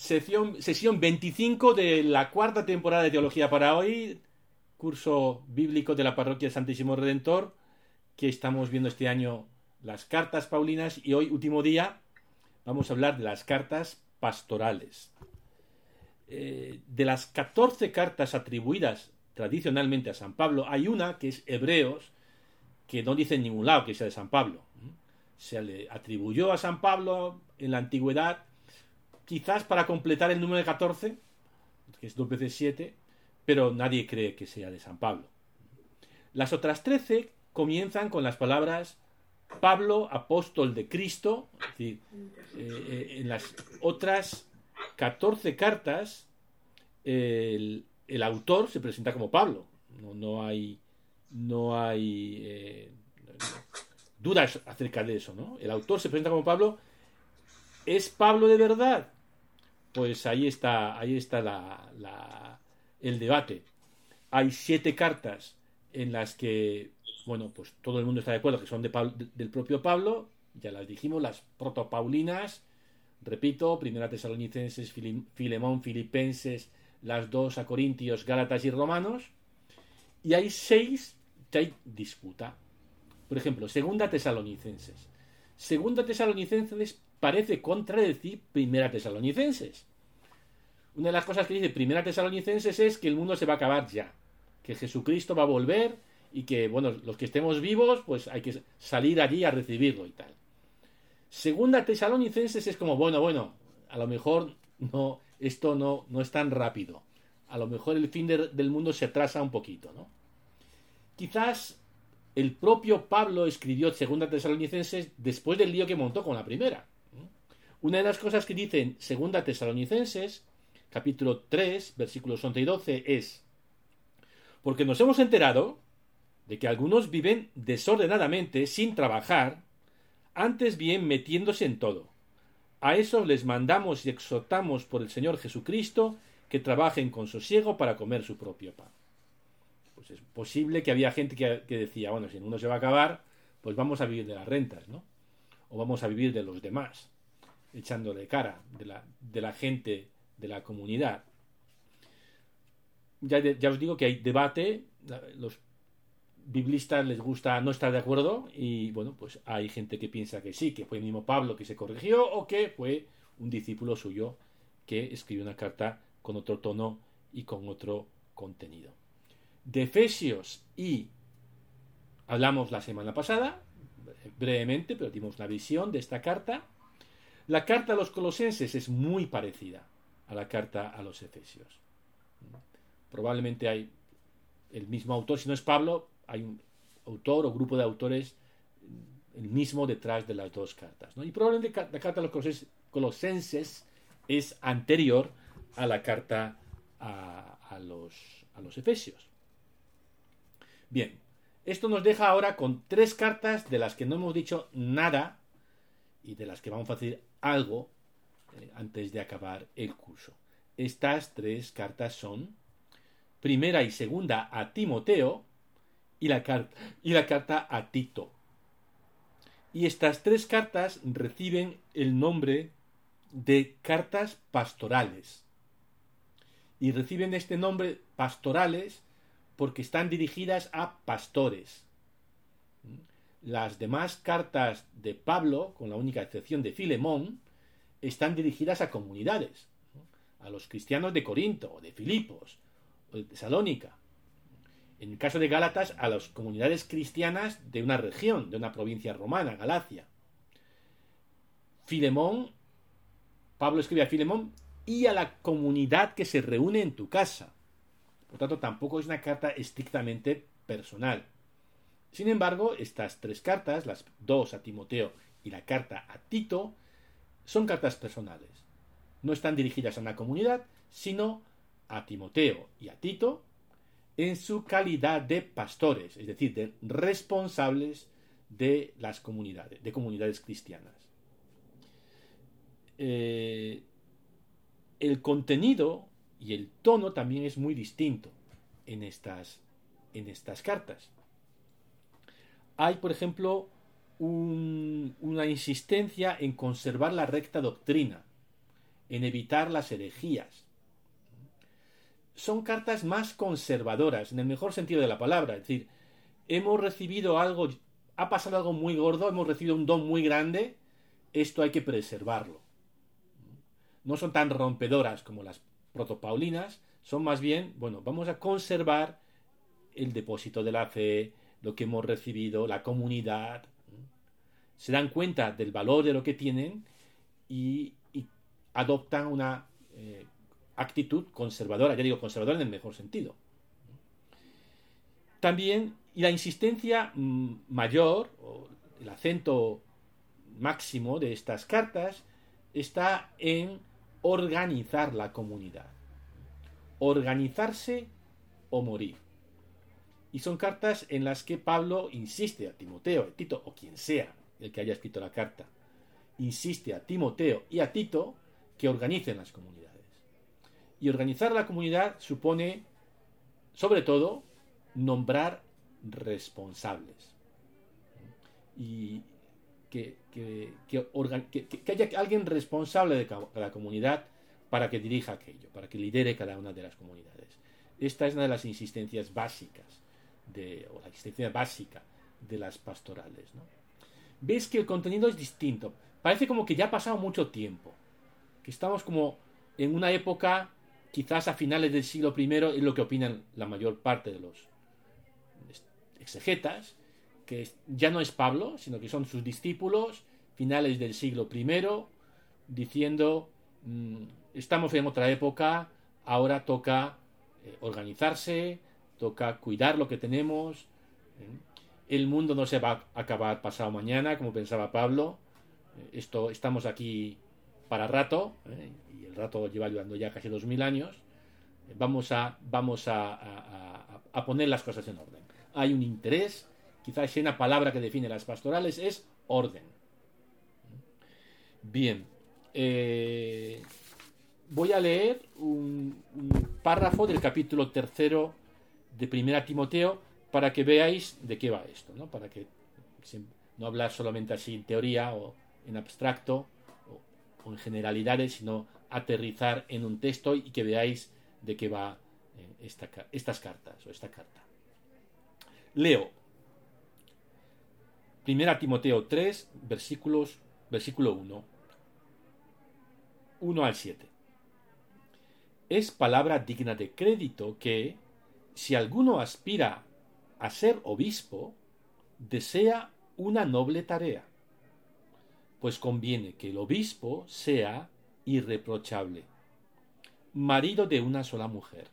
Sesión, sesión 25 de la cuarta temporada de Teología para hoy, curso bíblico de la Parroquia Santísimo Redentor, que estamos viendo este año las cartas paulinas y hoy, último día, vamos a hablar de las cartas pastorales. Eh, de las 14 cartas atribuidas tradicionalmente a San Pablo, hay una que es Hebreos, que no dice en ningún lado que sea de San Pablo. Se le atribuyó a San Pablo en la antigüedad quizás para completar el número de 14, que es 2 veces 7, pero nadie cree que sea de San Pablo. Las otras 13 comienzan con las palabras Pablo, apóstol de Cristo, es decir, eh, eh, en las otras 14 cartas el, autor se presenta como Pablo. No, hay, no hay eh, dudas acerca de eso, ¿no? El autor se presenta como Pablo. ¿Es Pablo de verdad? Pues ahí está, ahí está el debate. Hay siete cartas en las que, bueno, pues todo el mundo está de acuerdo que son de del propio Pablo, ya las dijimos, las protopaulinas, repito, Primera Tesalonicenses, Filemón, Filipenses, las dos a Corintios, Gálatas y Romanos, y hay seis que hay disputa. Por ejemplo, Segunda Tesalonicenses. Segunda Tesalonicenses parece contradecir Primera Tesalonicenses. Una de las cosas que dice Primera Tesalonicenses es que el mundo se va a acabar ya, que Jesucristo va a volver y que, bueno, los que estemos vivos, pues hay que salir allí a recibirlo y tal. Segunda Tesalonicenses es como, bueno, bueno, a lo mejor no, esto no, no es tan rápido. A lo mejor el fin del mundo se atrasa un poquito, ¿no? Quizás el propio Pablo escribió Segunda Tesalonicenses después del lío que montó con la primera. Una de las cosas que dicen Segunda Tesalonicenses, capítulo 3, versículos 11 y 12, es, porque nos hemos enterado de que algunos viven desordenadamente, sin trabajar, antes bien metiéndose en todo. A eso les mandamos y exhortamos por el Señor Jesucristo que trabajen con sosiego para comer su propio pan. Pues es posible que había gente que, decía, bueno, si mundo se va a acabar, pues vamos a vivir de las rentas, ¿no? O vamos a vivir de los demás echándole cara de la, gente de la comunidad. Ya, ya, os digo que hay debate, los biblistas les gusta no estar de acuerdo y bueno, pues hay gente que piensa que sí, que fue el mismo Pablo que se corrigió o que fue un discípulo suyo que escribió una carta con otro tono y con otro contenido. De Efesios y hablamos la semana pasada, brevemente, pero dimos una visión de esta carta. La carta a los colosenses es muy parecida a la carta a los efesios. Probablemente hay el mismo autor, si no es Pablo, hay un autor o grupo de autores el mismo detrás de las dos cartas. Y probablemente la carta a los colosenses es anterior a la carta a, los, a los efesios. Bien, esto nos deja ahora con tres cartas de las que no hemos dicho nada y de las que vamos a decir algo eh, antes de acabar el curso. Estas tres cartas son primera y segunda a Timoteo y la, y la carta a Tito. Y estas tres cartas reciben el nombre de cartas pastorales. Y reciben este nombre pastorales porque están dirigidas a pastores. Las demás cartas de Pablo, con la única excepción de Filemón, están dirigidas a comunidades, a los cristianos de Corinto, o de Filipos, o de Tesalónica. En el caso de Gálatas, a las comunidades cristianas de una región, de una provincia romana, Galacia. Filemón, Pablo escribe a Filemón y a la comunidad que se reúne en tu casa. Por tanto, tampoco es una carta estrictamente personal. Sin embargo, estas tres cartas, las dos a Timoteo y la carta a Tito, son cartas personales. No están dirigidas a una comunidad, sino a Timoteo y a Tito en su calidad de pastores, es decir, de responsables de las comunidades, de comunidades cristianas. Eh, el contenido y el tono también es muy distinto en estas, en estas cartas hay, por ejemplo, una insistencia en conservar la recta doctrina, en evitar las herejías. Son cartas más conservadoras, en el mejor sentido de la palabra, es decir, hemos recibido algo, ha pasado algo muy gordo, hemos recibido un don muy grande, esto hay que preservarlo. No son tan rompedoras como las protopaulinas, son más bien, bueno, vamos a conservar el depósito de la fe, lo que hemos recibido, la comunidad. Se dan cuenta del valor de lo que tienen y, adoptan una eh, actitud conservadora, ya digo conservadora en el mejor sentido. También, y la insistencia mm, mayor, el acento máximo de estas cartas, está en organizar la comunidad. Organizarse o morir. Y son cartas en las que Pablo insiste a Timoteo, a Tito o quien sea el que haya escrito la carta, insiste a Timoteo y a Tito que organicen las comunidades. Y organizar la comunidad supone, sobre todo, nombrar responsables. Y que, haya alguien responsable de la comunidad para que dirija aquello, para que lidere cada una de las comunidades. Esta es una de las insistencias básicas de, o la existencia básica de las pastorales. ¿no? Ves que el contenido es distinto. Parece como que ya ha pasado mucho tiempo. Que estamos como en una época, quizás a finales del siglo I, es lo que opinan la mayor parte de los exegetas, que ya no es Pablo, sino que son sus discípulos, finales del siglo I, diciendo, mm, estamos en otra época, ahora toca eh, organizarse, toca cuidar lo que tenemos. ¿eh? El mundo no se va a acabar pasado mañana, como pensaba Pablo. Eh, esto, estamos aquí para rato, ¿eh? y el rato lleva llevando ya casi dos mil años. Vamos, a, vamos a, a, poner las cosas en orden. Hay un interés, quizás una palabra que define las pastorales es orden. Bien, voy a leer un, párrafo del capítulo tercero de Primera Timoteo para que veáis de qué va esto, ¿no? Para que no hablar solamente así en teoría o en abstracto o, en generalidades, sino aterrizar en un texto y que veáis de qué va eh, estas cartas o esta carta. Leo. Primera Timoteo 3, versículos, versículo 1. 1 al 7. Es palabra digna de crédito que, si alguno aspira a ser obispo, desea una noble tarea, pues conviene que el obispo sea irreprochable, marido de una sola mujer,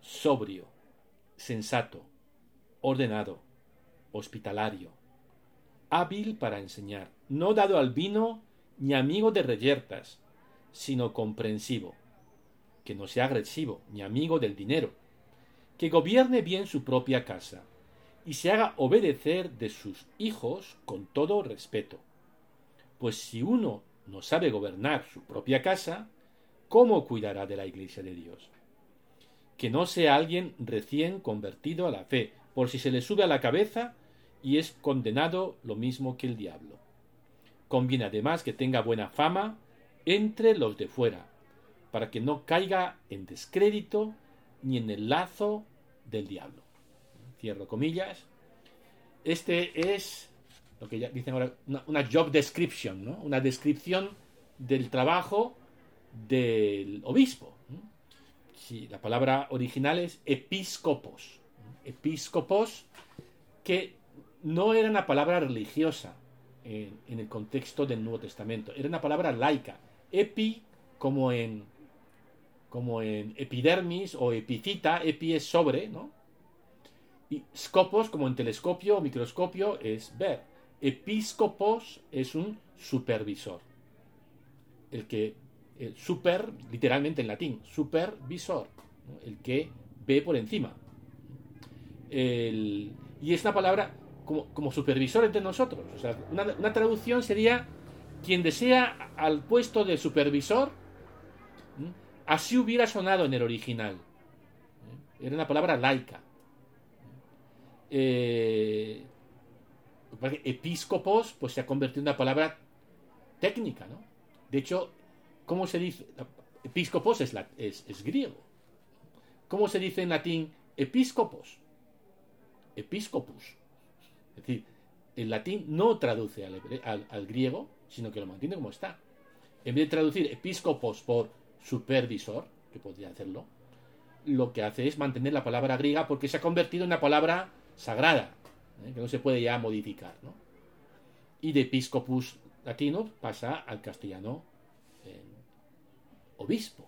sobrio, sensato, ordenado, hospitalario, hábil para enseñar, no dado al vino ni amigo de reyertas, sino comprensivo, que no sea agresivo ni amigo del dinero, que gobierne bien su propia casa y se haga obedecer de sus hijos con todo respeto. Pues si uno no sabe gobernar su propia casa, ¿cómo cuidará de la iglesia de Dios? Que no sea alguien recién convertido a la fe, por si se le sube a la cabeza y es condenado lo mismo que el diablo. Conviene además que tenga buena fama entre los de fuera, para que no caiga en descrédito ni en el lazo del diablo. Cierro comillas. Este es lo que ya dicen ahora, una, job description, ¿no? una descripción del trabajo del obispo. Si la palabra original es episcopos. Episcopos, que no era una palabra religiosa en, en, el contexto del Nuevo Testamento, era una palabra laica. Epi, como en como en epidermis o epicita, epi es sobre, ¿no? Y scopos, como en telescopio o microscopio, es ver. Episcopos es un supervisor. El que, el super, literalmente en latín, supervisor, el que ve por encima. y es una palabra como, como, supervisor entre nosotros. O sea, una, una traducción sería quien desea al puesto de supervisor Así hubiera sonado en el original. Era una palabra laica. Eh, episcopos pues se ha convertido en una palabra técnica, ¿no? De hecho, ¿Cómo se dice? Episcopos es, es, griego. ¿Cómo se dice en latín episcopos? Episcopus. Es decir, el latín no traduce al, al, griego, sino que lo mantiene como está. En vez de traducir episcopos por supervisor, que podría hacerlo, lo que hace es mantener la palabra griega porque se ha convertido en una palabra sagrada, ¿eh? que no se puede ya modificar. ¿no? Y de episcopus latino pasa al castellano obispo.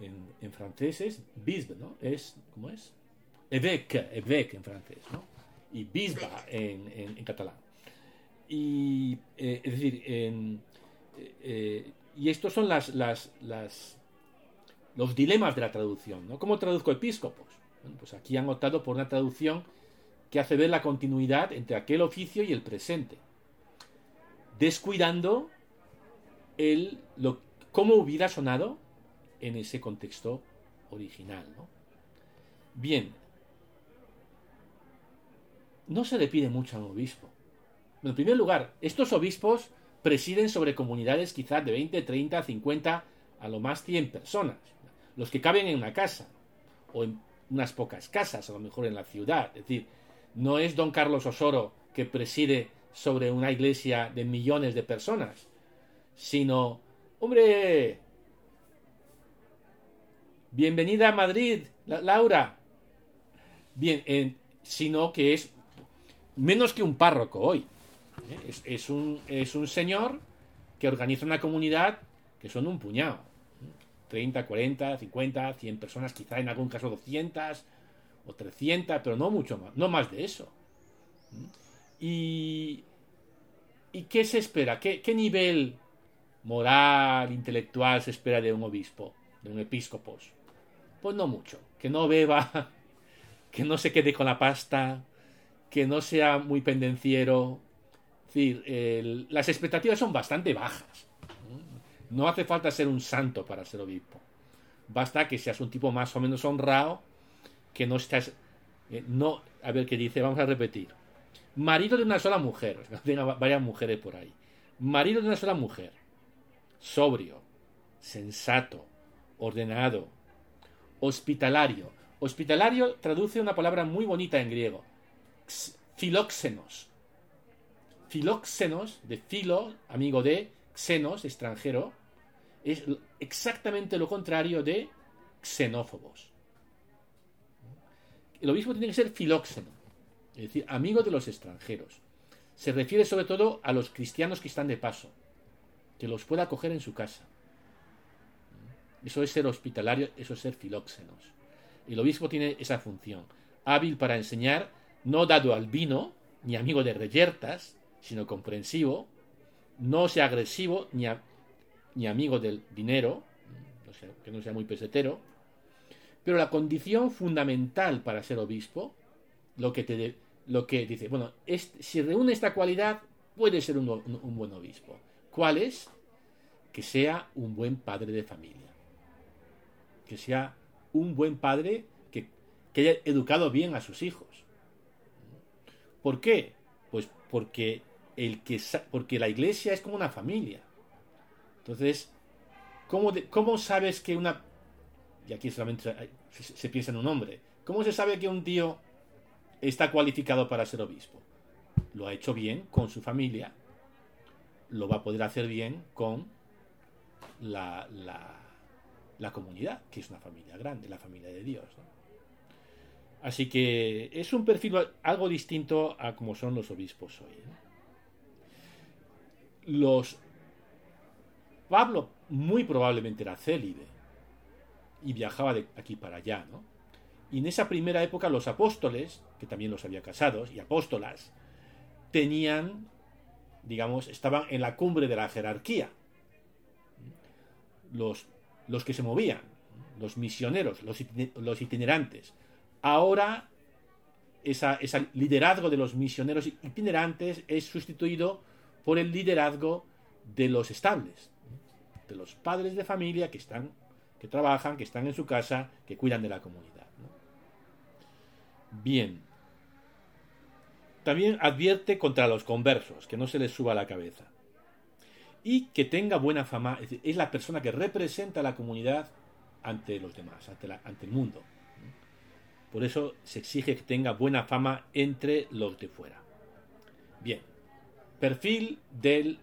En, francés es bisbe, ¿no? Es, ¿cómo es? Évêque, évêque en francés, ¿no? Y bisba en, catalán. Y, eh, es decir, en, eh, y estos son las, las, los dilemas de la traducción, ¿no? ¿Cómo traduzco episcopos? Pues aquí han optado por una traducción que hace ver la continuidad entre aquel oficio y el presente, descuidando el, cómo hubiera sonado en ese contexto original. ¿no? Bien, no se le pide mucho a un obispo. En primer lugar, estos obispos presiden sobre comunidades quizás de 20, 30, 50, a lo más 100 personas, los que caben en una casa, o en unas pocas casas, a lo mejor en la ciudad. Es decir, no es don Carlos Osoro que preside sobre una iglesia de millones de personas, sino ¡Hombre! Bienvenida a Madrid, Laura. Bien, sino que es menos que un párroco hoy. ¿Eh? Es, un, es un señor que organiza una comunidad que son un puñado. 30, 40, 50, 100 personas, quizá en algún caso 200 o 300, pero no mucho más, no más de eso. ¿Y, y qué se espera? ¿Qué, qué nivel moral, intelectual se espera de un obispo, de un episcopos? Pues no mucho. Que no beba, que no se quede con la pasta, que no sea muy pendenciero. Es decir, las expectativas son bastante bajas. No hace falta ser un santo para ser obispo. Basta que seas un tipo más o menos honrado, que no estás... Eh, no, a ver qué dice, vamos a repetir. Marido de una sola mujer, varias mujeres por ahí. Marido de una sola mujer sobrio, sensato, ordenado, hospitalario. Hospitalario traduce una palabra muy bonita en griego, filóxenos. Filóxenos, de filo, amigo de, xenos, extranjero, es exactamente lo contrario de xenófobos. El obispo tiene que ser filóxeno, es decir, amigo de los extranjeros. Se refiere sobre todo a los cristianos que están de paso que los pueda acoger en su casa. Eso es ser hospitalario, eso es ser filóxenos. El obispo tiene esa función, hábil para enseñar, no dado al vino, ni amigo de reyertas, sino comprensivo, no sea agresivo, ni, ni amigo del dinero, que no sea muy pesetero, pero la condición fundamental para ser obispo, lo que, te lo que dice, bueno, si reúne esta cualidad, puede ser un, un buen obispo. ¿Cuál es? Que sea un buen padre de familia. Que sea un buen padre que, haya educado bien a sus hijos. ¿Por qué? Pues porque, el que, porque la iglesia es como una familia. Entonces, ¿cómo, cómo sabes que una... Y aquí solamente se, piensa en un hombre. ¿Cómo se sabe que un tío está cualificado para ser obispo? Lo ha hecho bien con su familia, lo va a poder hacer bien con la, la, comunidad, que es una familia grande, la familia de Dios. Así que es un perfil algo distinto a como son los obispos hoy. Los Pablo muy probablemente era célibe y viajaba de aquí para allá, ¿no? Y en esa primera época los apóstoles, que también los había casados, y apóstolas, tenían digamos, estaban en la cumbre de la jerarquía. Los, los que se movían, los misioneros, los, itinerantes. Ahora, ese liderazgo de los misioneros itinerantes es sustituido por el liderazgo de los estables, de los padres de familia que están, que trabajan, que están en su casa, que cuidan de la comunidad. Bien, también advierte contra los conversos, que no se les suba la cabeza. y que tenga buena fama, es, la persona que representa a la comunidad ante los demás, ante el mundo. Por eso se exige que tenga buena fama entre los de fuera. Bien, perfil del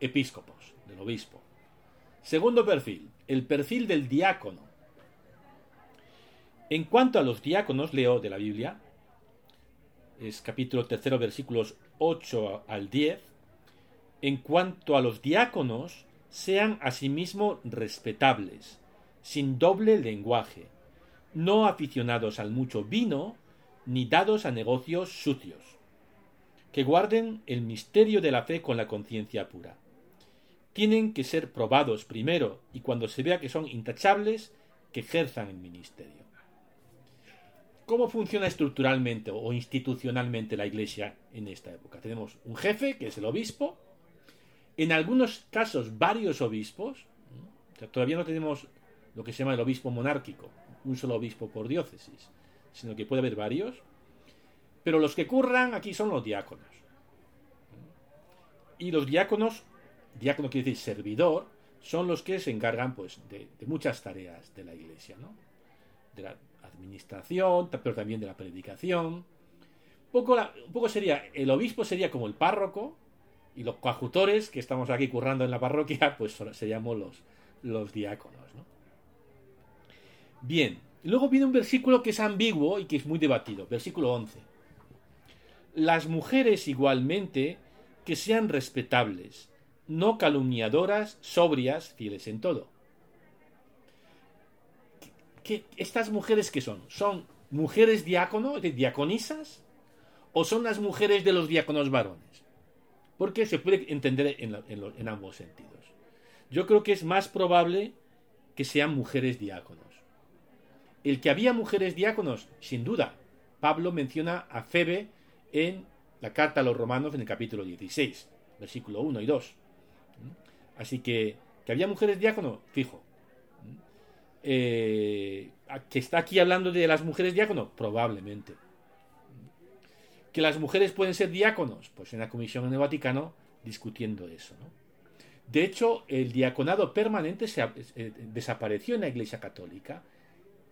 episcopos, del obispo. Segundo perfil, el perfil del diácono. En cuanto a los diáconos, leo de la Biblia, es capítulo tercero, versículos 8 al 10. En cuanto a los diáconos, sean asimismo respetables, sin doble lenguaje, no aficionados al mucho vino, ni dados a negocios sucios, que guarden el misterio de la fe con la conciencia pura. Tienen que ser probados primero y cuando se vea que son intachables, que ejerzan el ministerio. ¿Cómo funciona estructuralmente o institucionalmente la Iglesia en esta época? Tenemos un jefe, que es el obispo, en algunos casos varios obispos, todavía no tenemos lo que se llama el obispo monárquico, un solo obispo por diócesis, sino que puede haber varios, pero los que curran aquí son los diáconos. Y los diáconos, diácono quiere decir servidor, son los que se encargan pues de, muchas tareas de la iglesia, ¿no? De la, administración, pero también de la predicación. Un poco, un poco sería, el obispo sería como el párroco y los coadjutores que estamos aquí currando en la parroquia, pues seríamos los, los diáconos. Bien, luego viene un versículo que es ambiguo y que es muy debatido, versículo 11. Las mujeres igualmente que sean respetables, no calumniadoras, sobrias, fieles en todo estas mujeres que son? ¿Son mujeres diácono, de diaconisas? ¿O son las mujeres de los diáconos varones? Porque se puede entender en, ambos sentidos. Yo creo que es más probable que sean mujeres diáconos. El que había mujeres diáconos, sin duda. Pablo menciona a Febe en la carta a los romanos en el capítulo 16, versículo 1 y 2. Así que, que había mujeres diáconos, fijo. Eh, ¿Que está aquí hablando de las mujeres diáconos? Probablemente. ¿Que las mujeres pueden ser diáconos? Pues en la comisión en el Vaticano discutiendo eso. De hecho, el diaconado permanente se, eh, desapareció en la Iglesia Católica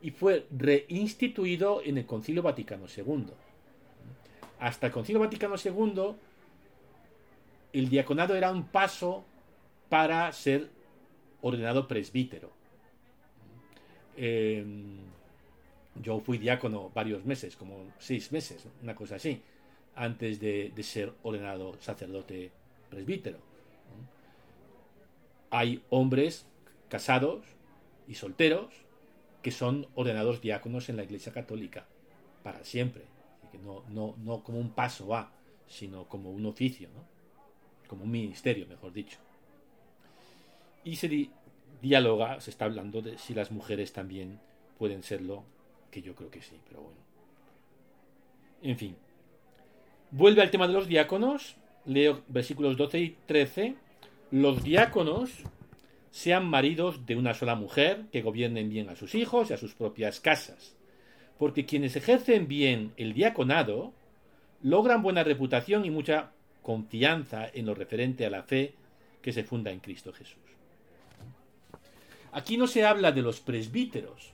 y fue reinstituido en el Concilio Vaticano II. Hasta el Concilio Vaticano II, el diaconado era un paso para ser ordenado presbítero. Em, yo fui diácono varios meses, como seis meses, una cosa así, antes de, ser ordenado sacerdote presbítero. Hay hombres casados y solteros que son ordenados diáconos en la Iglesia Católica para siempre. No, no, no como un paso a, sino como un oficio, como un ministerio, mejor dicho. Y se, dialoga, se está hablando de si las mujeres también pueden serlo, que yo creo que sí, pero bueno. En fin. Vuelve al tema de los diáconos, leo versículos 12 y 13. Los diáconos sean maridos de una sola mujer, que gobiernen bien a sus hijos y a sus propias casas. Porque quienes ejercen bien el diaconado logran buena reputación y mucha confianza en lo referente a la fe que se funda en Cristo Jesús. Aquí no se habla de los presbíteros.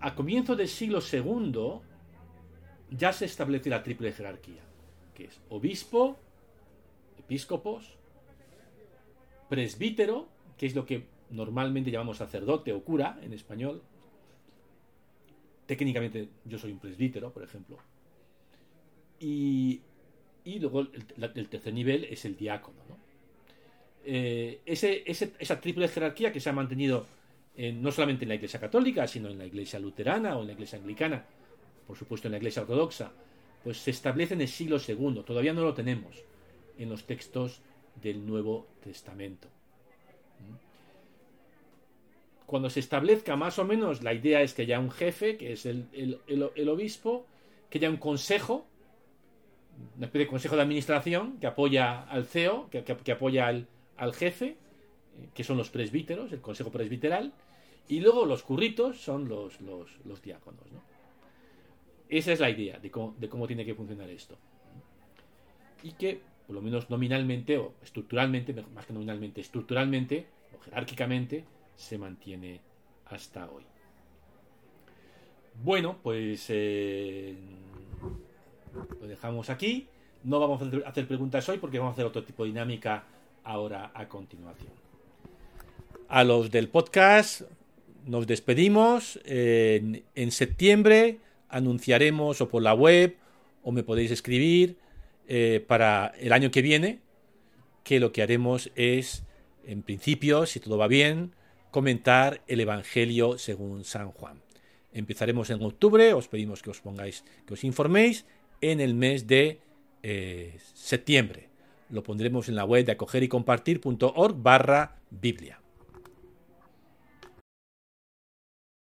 A comienzo del siglo II ya se establece la triple jerarquía, que es obispo, episcopos, presbítero, que es lo que normalmente llamamos sacerdote o cura en español. Técnicamente yo soy un presbítero, por ejemplo. Y, luego el, el tercer nivel es el diácono, ¿no? Eh, esa triple jerarquía que se ha mantenido no solamente en la Iglesia Católica, sino en la Iglesia Luterana o en la Iglesia Anglicana, por supuesto en la Iglesia Ortodoxa, pues se establece en el siglo II. Todavía no lo tenemos en los textos del Nuevo Testamento. Cuando se establezca más o menos, la idea es que haya un jefe, que es el, obispo, que haya un consejo, una especie de consejo de administración que apoya al CEO, que apoya al, jefe, eh, que son los presbíteros, el consejo presbiteral, y luego los curritos son los, diáconos. Esa es la idea de cómo, tiene que funcionar esto. Y que por lo menos nominalmente o estructuralmente, más que nominalmente, estructuralmente o jerárquicamente, se mantiene hasta hoy. Bueno, pues eh, lo dejamos aquí. No vamos a hacer preguntas hoy porque vamos a hacer otro tipo de dinámica ahora a continuación. A los del podcast nos despedimos. en, septiembre anunciaremos o por la web o me podéis escribir eh, para el año que viene que lo que haremos es, en principio, si todo va bien, comentar el Evangelio según San Juan. Empezaremos en octubre, os pedimos que os pongáis, que os informéis en el mes de eh, septiembre. Lo pondremos en la web de acoger y compartir.org barra Biblia.